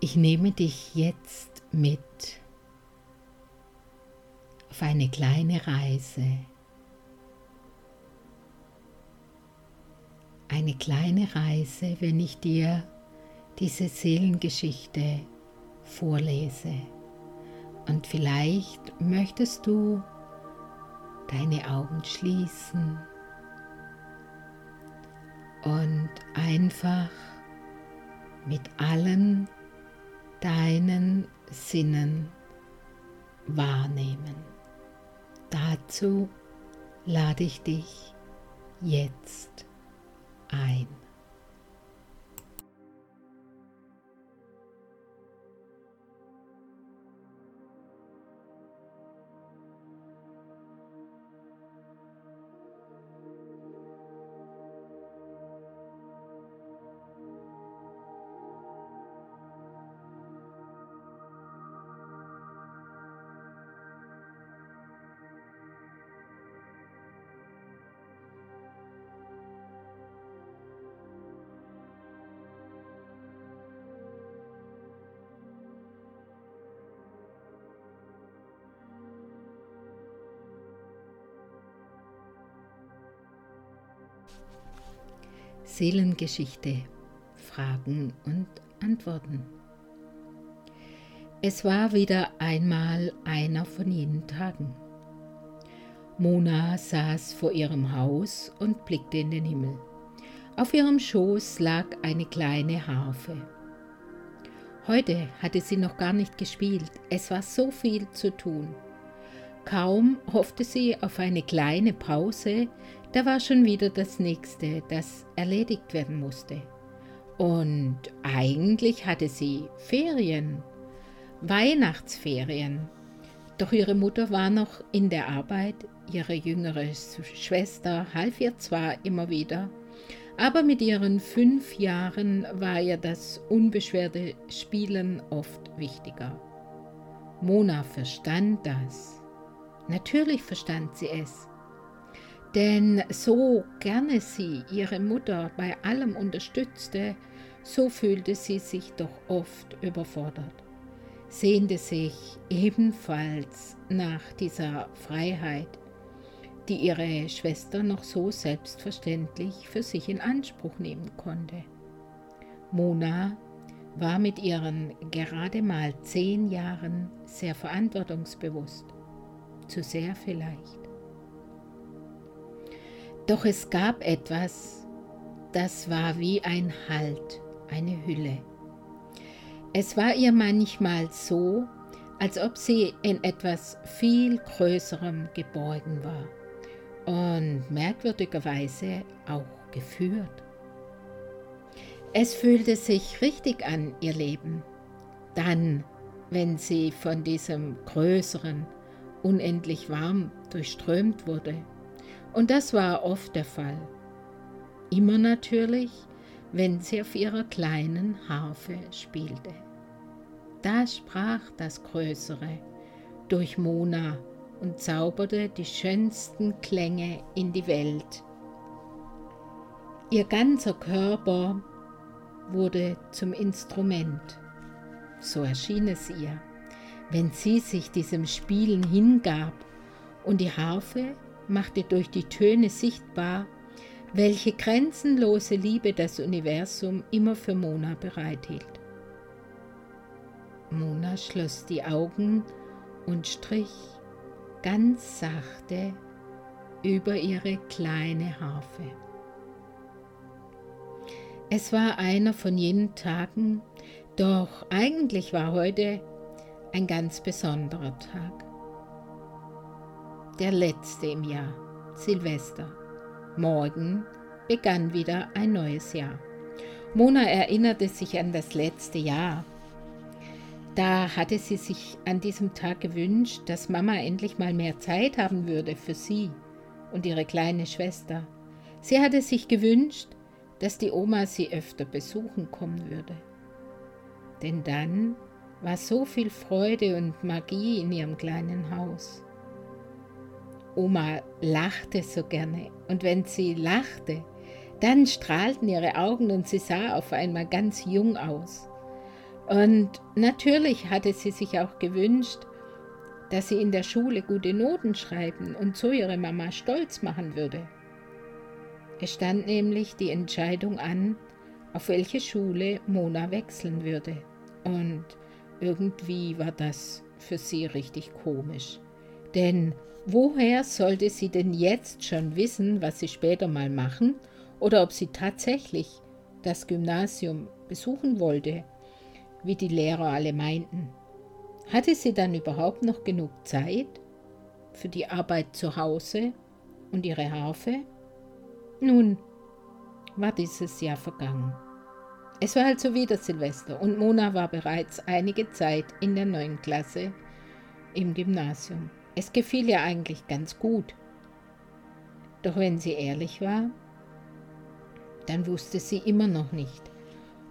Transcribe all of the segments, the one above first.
Ich nehme dich jetzt mit auf eine kleine Reise. Eine kleine Reise, wenn ich dir diese Seelengeschichte vorlese. Und vielleicht möchtest du deine Augen schließen und einfach mit allen deinen Sinnen wahrnehmen. Dazu lade ich dich jetzt Seelengeschichte Fragen und Antworten. Es war wieder einmal einer von jenen Tagen. Mona saß vor ihrem Haus und blickte in den Himmel. Auf ihrem Schoß lag eine kleine Harfe. Heute hatte sie noch gar nicht gespielt, es war so viel zu tun. Kaum hoffte sie auf eine kleine Pause, da war schon wieder das nächste, das erledigt werden musste. Und eigentlich hatte sie Ferien, Weihnachtsferien. Doch ihre Mutter war noch in der Arbeit, ihre jüngere Schwester half ihr zwar immer wieder, aber mit ihren fünf Jahren war ihr das unbeschwerte Spielen oft wichtiger. Mona verstand das. Natürlich verstand sie es. Denn so gerne sie ihre Mutter bei allem unterstützte, so fühlte sie sich doch oft überfordert, sehnte sich ebenfalls nach dieser Freiheit, die ihre Schwester noch so selbstverständlich für sich in Anspruch nehmen konnte. Mona war mit ihren gerade mal zehn Jahren sehr verantwortungsbewusst, zu sehr vielleicht. Doch es gab etwas, das war wie ein Halt, eine Hülle. Es war ihr manchmal so, als ob sie in etwas viel Größerem geborgen war und merkwürdigerweise auch geführt. Es fühlte sich richtig an, ihr Leben, dann, wenn sie von diesem Größeren unendlich warm durchströmt wurde und das war oft der Fall. Immer natürlich, wenn sie auf ihrer kleinen Harfe spielte. Da sprach das Größere durch Mona und zauberte die schönsten Klänge in die Welt. Ihr ganzer Körper wurde zum Instrument. So erschien es ihr, wenn sie sich diesem Spielen hingab und die Harfe machte durch die Töne sichtbar, welche grenzenlose Liebe das Universum immer für Mona bereithielt. Mona schloss die Augen und strich ganz sachte über ihre kleine Harfe. Es war einer von jenen Tagen, doch eigentlich war heute ein ganz besonderer Tag der letzte im Jahr, Silvester. Morgen begann wieder ein neues Jahr. Mona erinnerte sich an das letzte Jahr. Da hatte sie sich an diesem Tag gewünscht, dass Mama endlich mal mehr Zeit haben würde für sie und ihre kleine Schwester. Sie hatte sich gewünscht, dass die Oma sie öfter besuchen kommen würde. Denn dann war so viel Freude und Magie in ihrem kleinen Haus. Oma lachte so gerne und wenn sie lachte, dann strahlten ihre Augen und sie sah auf einmal ganz jung aus. Und natürlich hatte sie sich auch gewünscht, dass sie in der Schule gute Noten schreiben und so ihre Mama stolz machen würde. Es stand nämlich die Entscheidung an, auf welche Schule Mona wechseln würde. Und irgendwie war das für sie richtig komisch. Denn woher sollte sie denn jetzt schon wissen, was sie später mal machen oder ob sie tatsächlich das Gymnasium besuchen wollte, wie die Lehrer alle meinten? Hatte sie dann überhaupt noch genug Zeit für die Arbeit zu Hause und ihre Harfe? Nun, war dieses Jahr vergangen. Es war also wieder Silvester und Mona war bereits einige Zeit in der neuen Klasse im Gymnasium. Es gefiel ihr eigentlich ganz gut. Doch wenn sie ehrlich war, dann wusste sie immer noch nicht,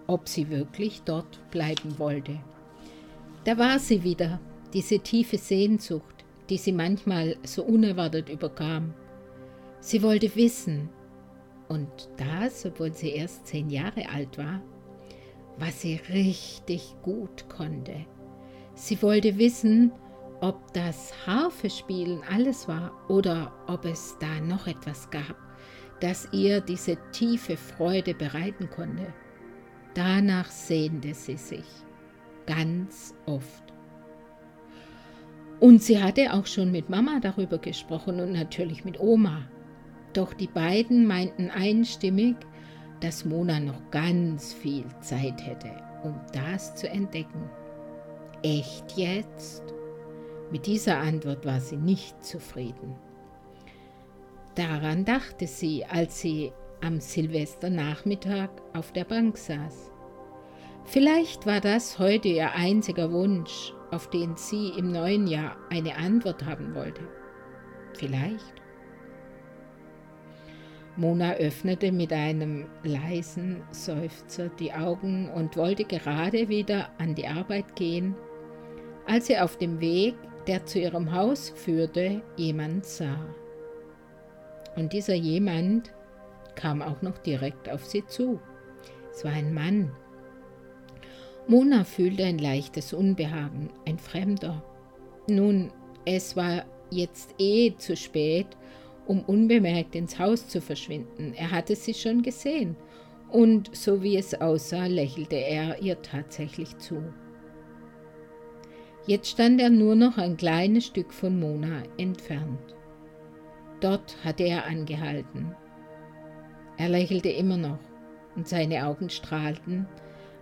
ob sie wirklich dort bleiben wollte. Da war sie wieder, diese tiefe Sehnsucht, die sie manchmal so unerwartet überkam. Sie wollte wissen, und das, obwohl sie erst zehn Jahre alt war, was sie richtig gut konnte. Sie wollte wissen, ob das Harfespielen alles war oder ob es da noch etwas gab, das ihr diese tiefe Freude bereiten konnte. Danach sehnte sie sich ganz oft. Und sie hatte auch schon mit Mama darüber gesprochen und natürlich mit Oma. Doch die beiden meinten einstimmig, dass Mona noch ganz viel Zeit hätte, um das zu entdecken. Echt jetzt? Mit dieser Antwort war sie nicht zufrieden. Daran dachte sie, als sie am Silvesternachmittag auf der Bank saß. Vielleicht war das heute ihr einziger Wunsch, auf den sie im neuen Jahr eine Antwort haben wollte. Vielleicht. Mona öffnete mit einem leisen Seufzer die Augen und wollte gerade wieder an die Arbeit gehen, als sie auf dem Weg, der zu ihrem Haus führte, jemand sah. Und dieser jemand kam auch noch direkt auf sie zu. Es war ein Mann Mona fühlte ein leichtes Unbehagen, ein Fremder. Nun, es war jetzt eh zu spät, um unbemerkt ins Haus zu verschwinden. Er hatte sie schon gesehen, und so wie es aussah, lächelte er ihr tatsächlich zu. Jetzt stand er nur noch ein kleines Stück von Mona entfernt. Dort hatte er angehalten. Er lächelte immer noch, und seine Augen strahlten,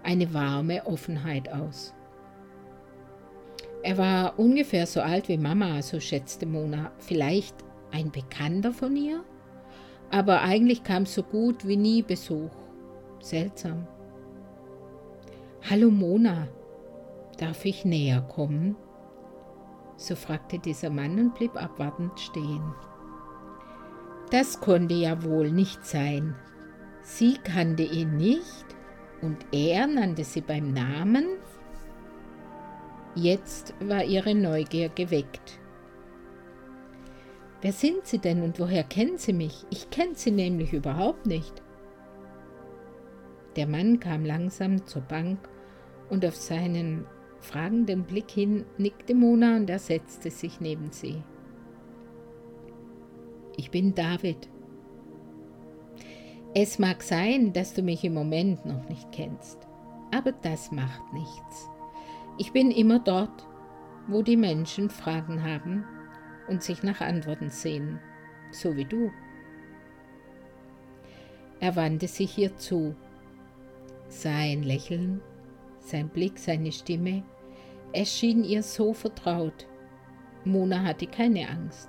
eine warme Offenheit aus. Er war ungefähr so alt wie Mama, so schätzte Mona. Vielleicht ein Bekannter von ihr? Aber eigentlich kam so gut wie nie Besuch. Seltsam. Hallo Mona, darf ich näher kommen? So fragte dieser Mann und blieb abwartend stehen. Das konnte ja wohl nicht sein. Sie kannte ihn nicht? und er nannte sie beim Namen. Jetzt war ihre Neugier geweckt. Wer sind Sie denn und woher kennen Sie mich? Ich kenne Sie nämlich überhaupt nicht. Der Mann kam langsam zur Bank und auf seinen fragenden Blick hin nickte Mona und er setzte sich neben sie. Ich bin David, es mag sein, dass du mich im Moment noch nicht kennst, aber das macht nichts. Ich bin immer dort, wo die Menschen Fragen haben und sich nach Antworten sehen, so wie du. Er wandte sich ihr zu. Sein Lächeln, sein Blick, seine Stimme, es schien ihr so vertraut. Mona hatte keine Angst.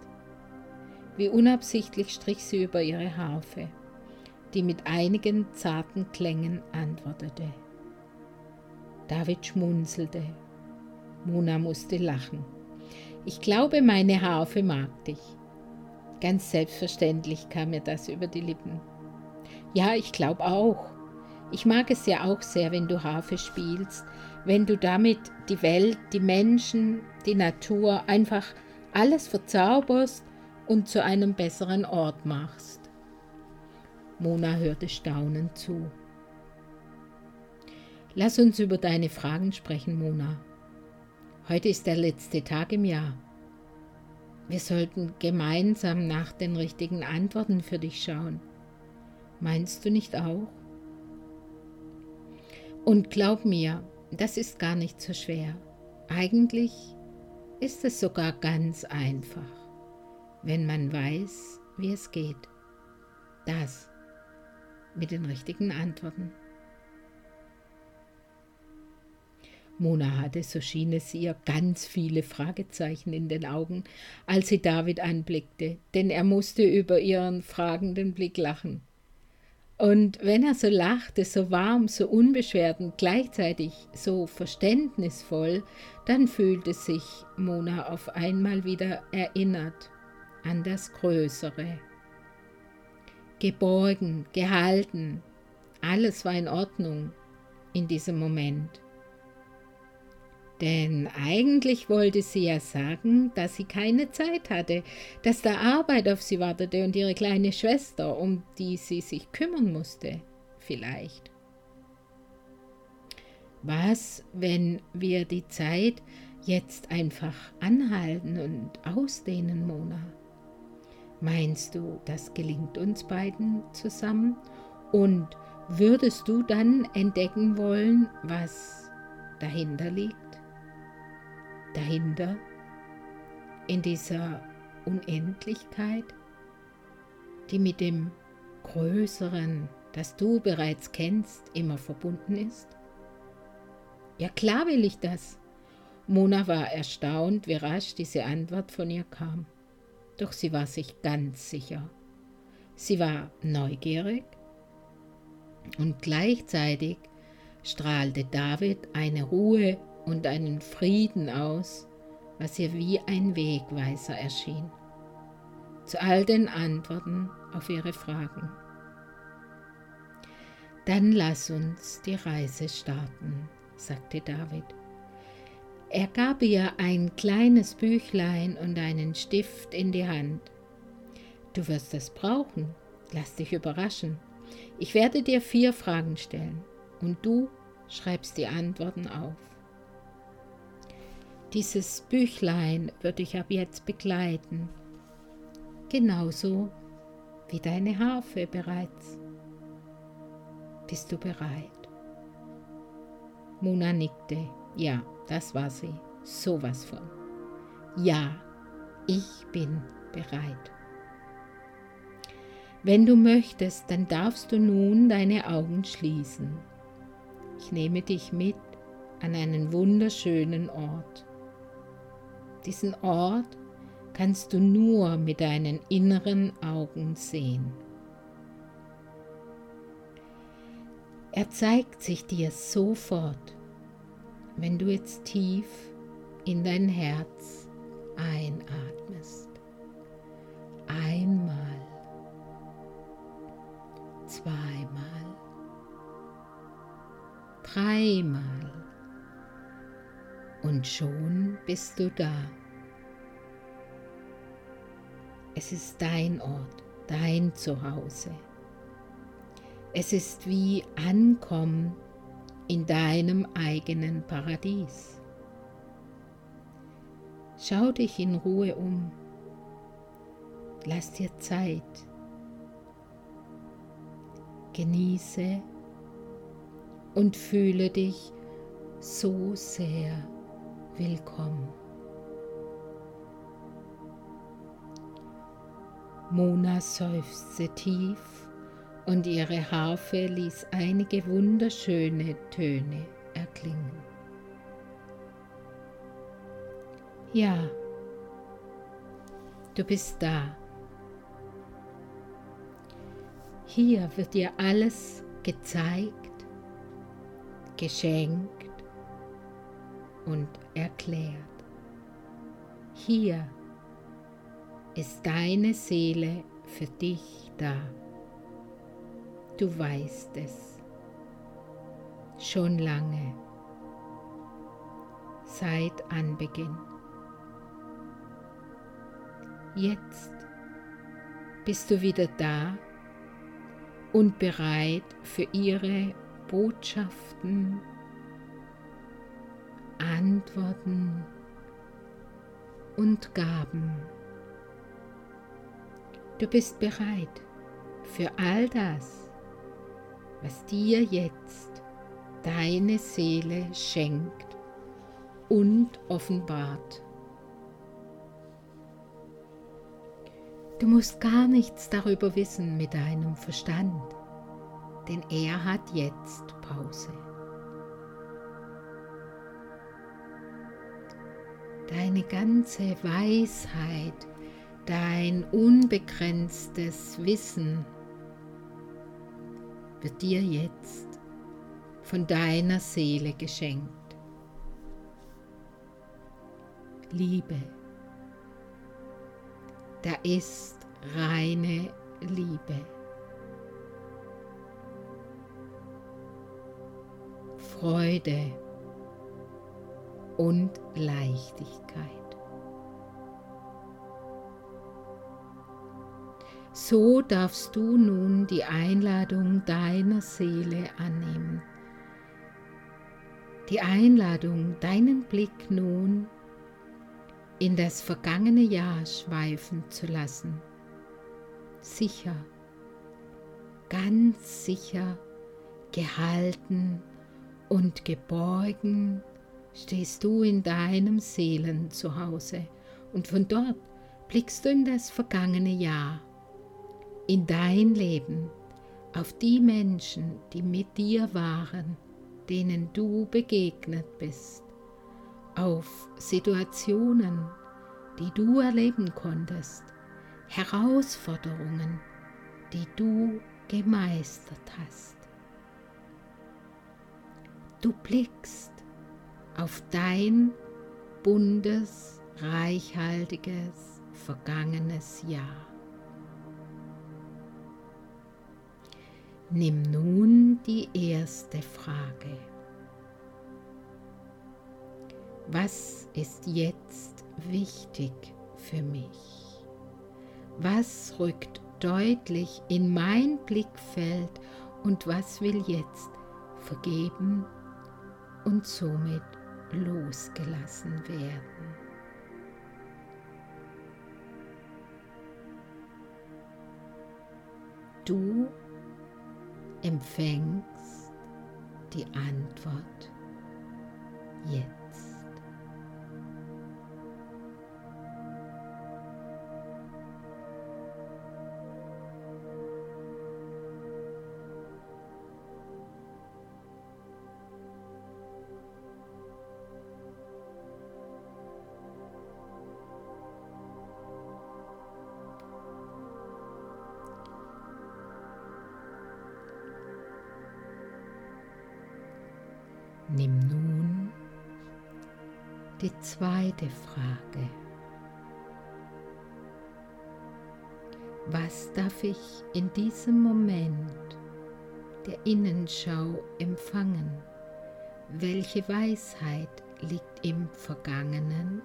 Wie unabsichtlich strich sie über ihre Harfe die mit einigen zarten Klängen antwortete. David schmunzelte. Mona musste lachen. Ich glaube, meine Harfe mag dich. Ganz selbstverständlich kam mir das über die Lippen. Ja, ich glaube auch. Ich mag es ja auch sehr, wenn du Harfe spielst, wenn du damit die Welt, die Menschen, die Natur, einfach alles verzauberst und zu einem besseren Ort machst. Mona hörte staunend zu. Lass uns über deine Fragen sprechen, Mona. Heute ist der letzte Tag im Jahr. Wir sollten gemeinsam nach den richtigen Antworten für dich schauen. Meinst du nicht auch? Und glaub mir, das ist gar nicht so schwer. Eigentlich ist es sogar ganz einfach, wenn man weiß, wie es geht. Das mit den richtigen Antworten. Mona hatte, so schien es ihr, ganz viele Fragezeichen in den Augen, als sie David anblickte, denn er musste über ihren fragenden Blick lachen. Und wenn er so lachte, so warm, so unbeschwert und gleichzeitig so verständnisvoll, dann fühlte sich Mona auf einmal wieder erinnert an das Größere. Geborgen, gehalten, alles war in Ordnung in diesem Moment. Denn eigentlich wollte sie ja sagen, dass sie keine Zeit hatte, dass da Arbeit auf sie wartete und ihre kleine Schwester, um die sie sich kümmern musste, vielleicht. Was, wenn wir die Zeit jetzt einfach anhalten und ausdehnen, Mona? Meinst du, das gelingt uns beiden zusammen? Und würdest du dann entdecken wollen, was dahinter liegt? Dahinter, in dieser Unendlichkeit, die mit dem Größeren, das du bereits kennst, immer verbunden ist? Ja klar will ich das. Mona war erstaunt, wie rasch diese Antwort von ihr kam. Doch sie war sich ganz sicher. Sie war neugierig und gleichzeitig strahlte David eine Ruhe und einen Frieden aus, was ihr wie ein Wegweiser erschien, zu all den Antworten auf ihre Fragen. Dann lass uns die Reise starten, sagte David. Er gab ihr ein kleines Büchlein und einen Stift in die Hand. Du wirst es brauchen, lass dich überraschen. Ich werde dir vier Fragen stellen und du schreibst die Antworten auf. Dieses Büchlein wird dich ab jetzt begleiten, genauso wie deine Harfe bereits. Bist du bereit? Mona nickte. Ja, das war sie. Sowas von. Ja, ich bin bereit. Wenn du möchtest, dann darfst du nun deine Augen schließen. Ich nehme dich mit an einen wunderschönen Ort. Diesen Ort kannst du nur mit deinen inneren Augen sehen. Er zeigt sich dir sofort, wenn du jetzt tief in dein Herz einatmest. Einmal, zweimal, dreimal und schon bist du da. Es ist dein Ort, dein Zuhause. Es ist wie Ankommen in deinem eigenen Paradies. Schau dich in Ruhe um. Lass dir Zeit. Genieße und fühle dich so sehr willkommen. Mona seufzte tief und ihre Harfe ließ einige wunderschöne Töne erklingen. Ja, du bist da. Hier wird dir alles gezeigt, geschenkt und erklärt. Hier ist deine Seele für dich da. Du weißt es schon lange, seit Anbeginn. Jetzt bist du wieder da und bereit für ihre Botschaften Antworten und Gaben. Du bist bereit für all das, was dir jetzt deine Seele schenkt und offenbart. Du musst gar nichts darüber wissen mit deinem Verstand, denn er hat jetzt Pause. Deine ganze Weisheit, dein unbegrenztes Wissen wird dir jetzt von deiner Seele geschenkt. Liebe da ist reine Liebe. Freude und Leichtigkeit. So darfst du nun die Einladung deiner Seele annehmen. Die Einladung, deinen Blick nun in das vergangene Jahr schweifen zu lassen. Sicher, ganz sicher, gehalten und geborgen stehst du in deinem Seelenzuhause und von dort blickst du in das vergangene Jahr, in dein Leben, auf die Menschen, die mit dir waren, denen du begegnet bist auf Situationen, die du erleben konntest, Herausforderungen, die du gemeistert hast. Du blickst auf dein buntes, reichhaltiges, vergangenes Jahr. Nimm nun die erste Frage. Was ist jetzt wichtig für mich? Was rückt deutlich in mein Blickfeld und was will jetzt vergeben und somit losgelassen werden? Du empfängst die Antwort jetzt. Zweite Frage. Was darf ich in diesem Moment der Innenschau empfangen? Welche Weisheit liegt im Vergangenen,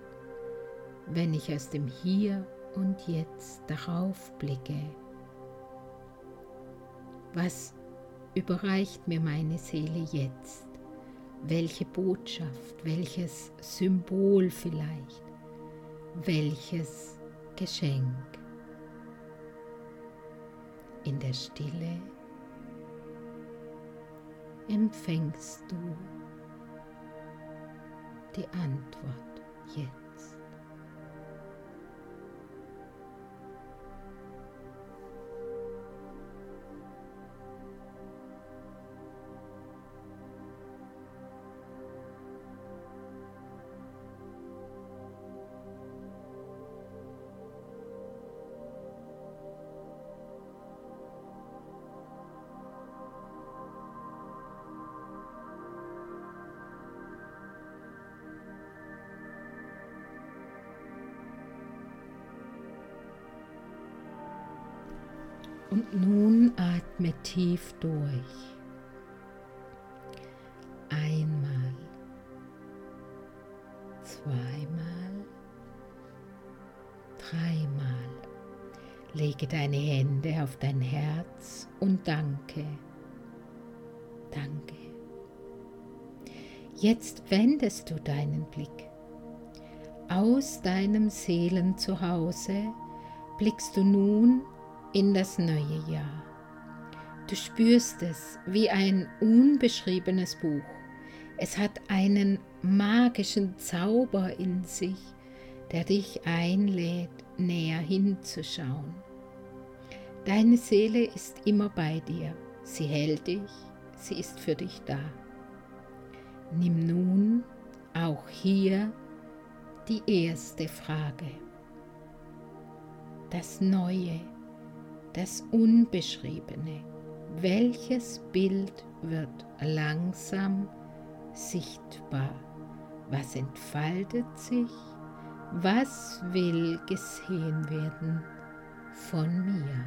wenn ich aus dem Hier und Jetzt darauf blicke? Was überreicht mir meine Seele jetzt? Welche Botschaft, welches Symbol vielleicht, welches Geschenk. In der Stille empfängst du die Antwort jetzt. Atme tief durch. Einmal, zweimal, dreimal. Lege deine Hände auf dein Herz und danke. Danke. Jetzt wendest du deinen Blick. Aus deinem Seelenzuhause blickst du nun in das neue Jahr. Du spürst es wie ein unbeschriebenes Buch. Es hat einen magischen Zauber in sich, der dich einlädt, näher hinzuschauen. Deine Seele ist immer bei dir. Sie hält dich, sie ist für dich da. Nimm nun auch hier die erste Frage. Das Neue, das Unbeschriebene. Welches Bild wird langsam sichtbar? Was entfaltet sich? Was will gesehen werden von mir?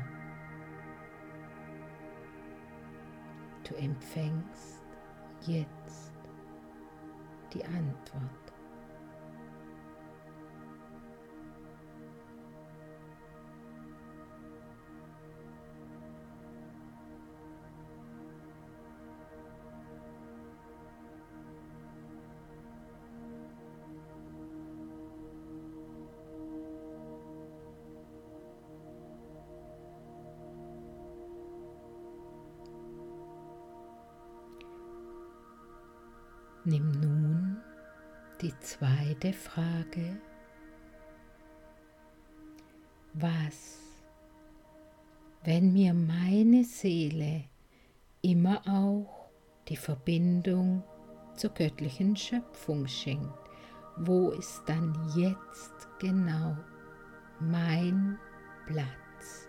Du empfängst jetzt die Antwort. Zweite Frage. Was, wenn mir meine Seele immer auch die Verbindung zur göttlichen Schöpfung schenkt? Wo ist dann jetzt genau mein Platz?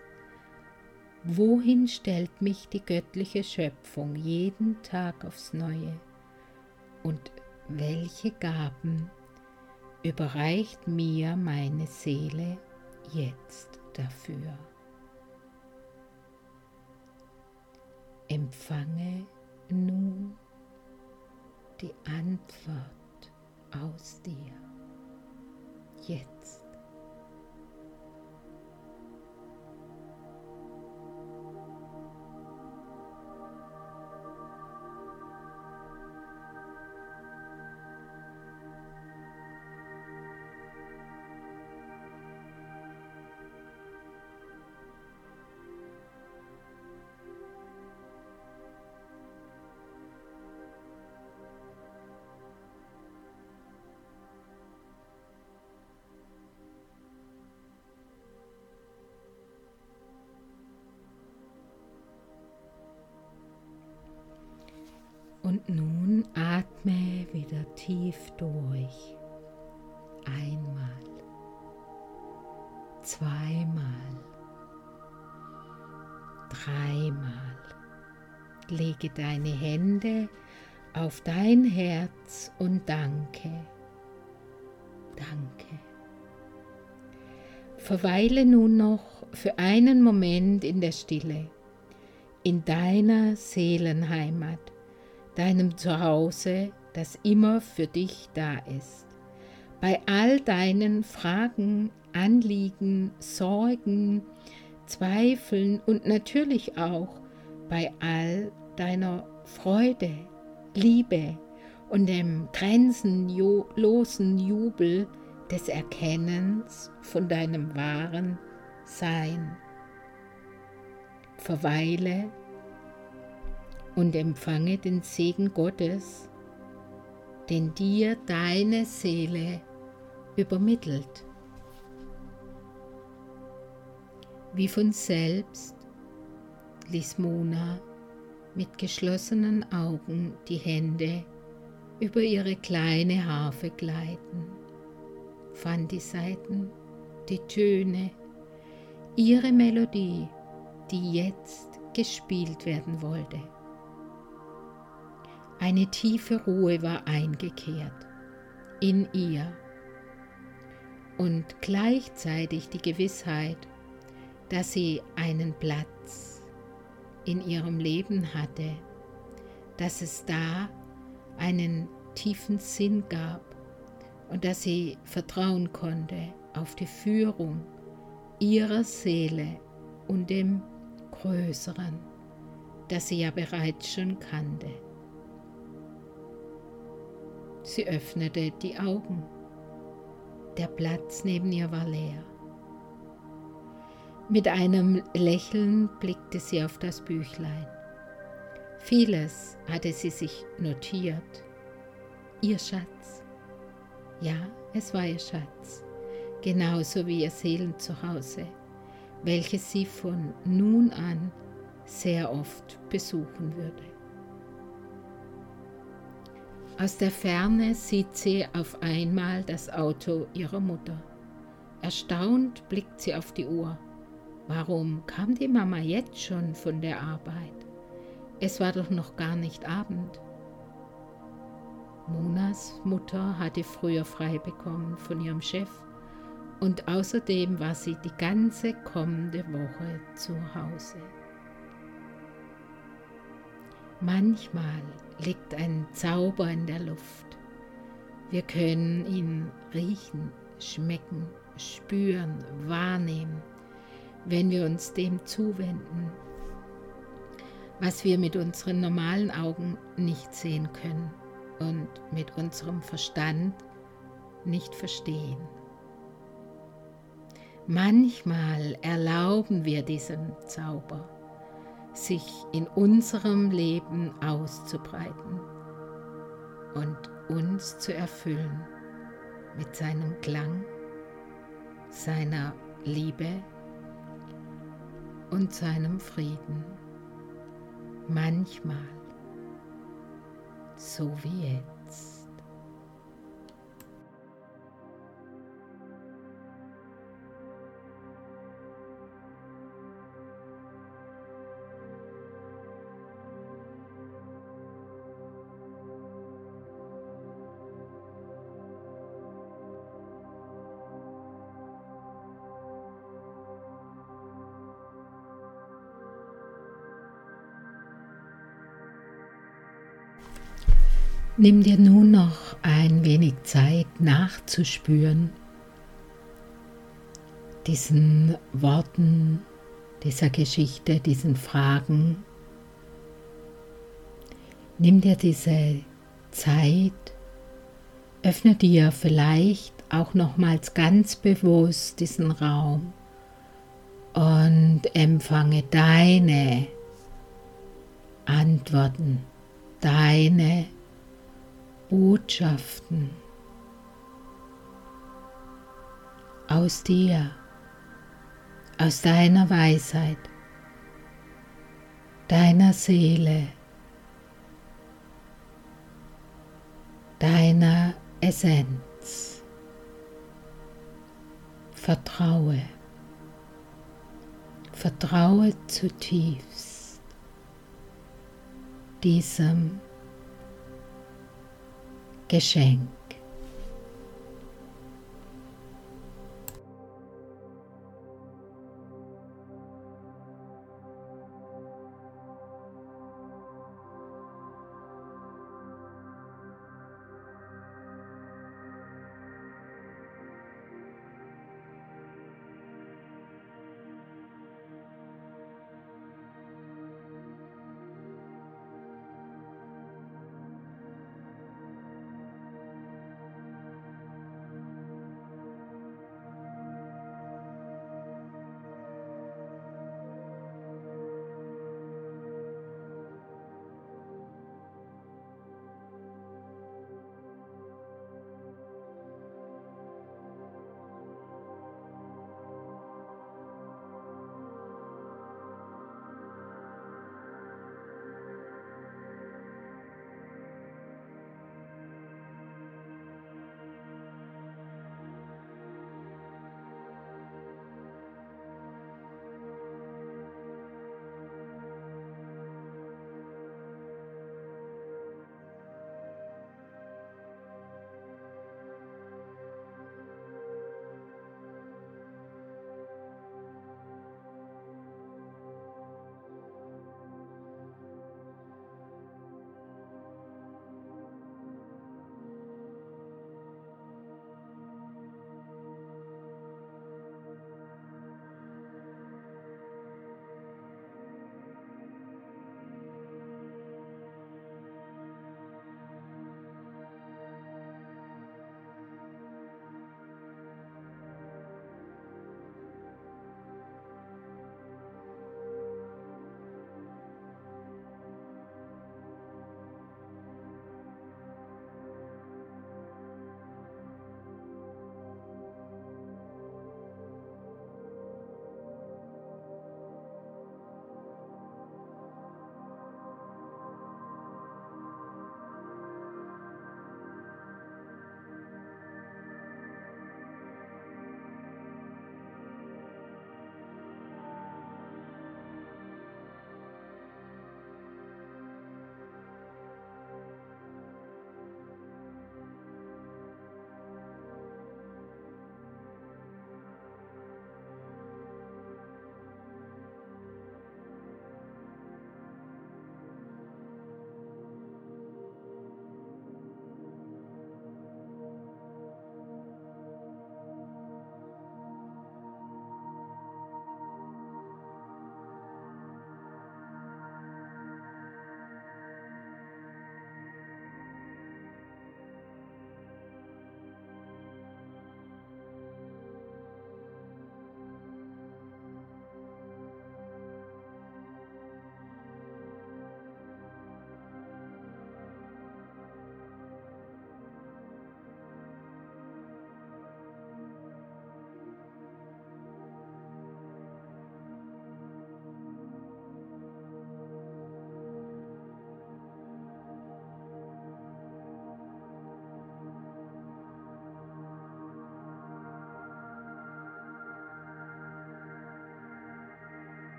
Wohin stellt mich die göttliche Schöpfung jeden Tag aufs Neue? und welche Gaben überreicht mir meine Seele jetzt dafür. Empfange nun die Antwort aus dir. Jetzt. Tief durch. Einmal, zweimal, dreimal. Lege deine Hände auf dein Herz und danke. Danke. Verweile nun noch für einen Moment in der Stille, in deiner Seelenheimat deinem Zuhause, das immer für dich da ist. Bei all deinen Fragen, Anliegen, Sorgen, Zweifeln und natürlich auch bei all deiner Freude, Liebe und dem grenzenlosen Jubel des Erkennens von deinem wahren Sein. Verweile und empfange den Segen Gottes, den dir deine Seele übermittelt. Wie von selbst ließ Mona mit geschlossenen Augen die Hände über ihre kleine Harfe gleiten, fand die Saiten, die Töne, ihre Melodie, die jetzt gespielt werden wollte. Eine tiefe Ruhe war eingekehrt in ihr und gleichzeitig die Gewissheit, dass sie einen Platz in ihrem Leben hatte, dass es da einen tiefen Sinn gab und dass sie vertrauen konnte auf die Führung ihrer Seele und dem Größeren, das sie ja bereits schon kannte. Sie öffnete die Augen. Der Platz neben ihr war leer. Mit einem Lächeln blickte sie auf das Büchlein. Vieles hatte sie sich notiert. Ihr Schatz. Ja, es war ihr Schatz, genauso wie ihr Seelenzuhause, welches sie von nun an sehr oft besuchen würde. Aus der Ferne sieht sie auf einmal das Auto ihrer Mutter. Erstaunt blickt sie auf die Uhr. Warum kam die Mama jetzt schon von der Arbeit? Es war doch noch gar nicht Abend. Monas Mutter hatte früher frei bekommen von ihrem Chef und außerdem war sie die ganze kommende Woche zu Hause. Manchmal liegt ein Zauber in der Luft. Wir können ihn riechen, schmecken, spüren, wahrnehmen, wenn wir uns dem zuwenden, was wir mit unseren normalen Augen nicht sehen können und mit unserem Verstand nicht verstehen. Manchmal erlauben wir diesem Zauber sich in unserem Leben auszubreiten und uns zu erfüllen mit seinem Klang, seiner Liebe und seinem Frieden. Manchmal, so wie jetzt. Nimm dir nun noch ein wenig Zeit nachzuspüren, diesen Worten, dieser Geschichte, diesen Fragen. Nimm dir diese Zeit, öffne dir vielleicht auch nochmals ganz bewusst diesen Raum und empfange deine Antworten, deine. Botschaften aus dir, aus deiner Weisheit, deiner Seele, deiner Essenz. Vertraue, vertraue zutiefst diesem Geschenk.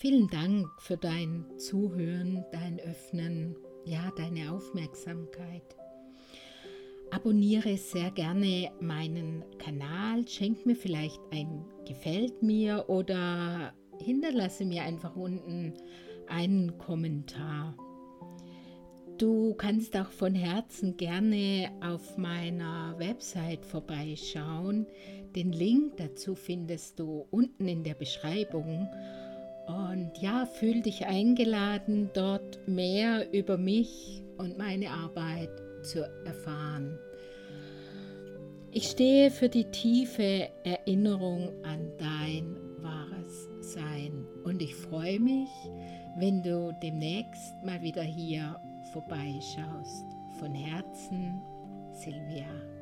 Vielen Dank für dein Zuhören, dein Öffnen, ja, deine Aufmerksamkeit. Abonniere sehr gerne meinen Kanal, schenk mir vielleicht ein Gefällt mir oder hinterlasse mir einfach unten einen Kommentar. Du kannst auch von Herzen gerne auf meiner Website vorbeischauen. Den Link dazu findest du unten in der Beschreibung. Und ja, fühl dich eingeladen, dort mehr über mich und meine Arbeit zu erfahren. Ich stehe für die tiefe Erinnerung an dein wahres Sein und ich freue mich, wenn du demnächst mal wieder hier vorbeischaust. Von Herzen, Silvia.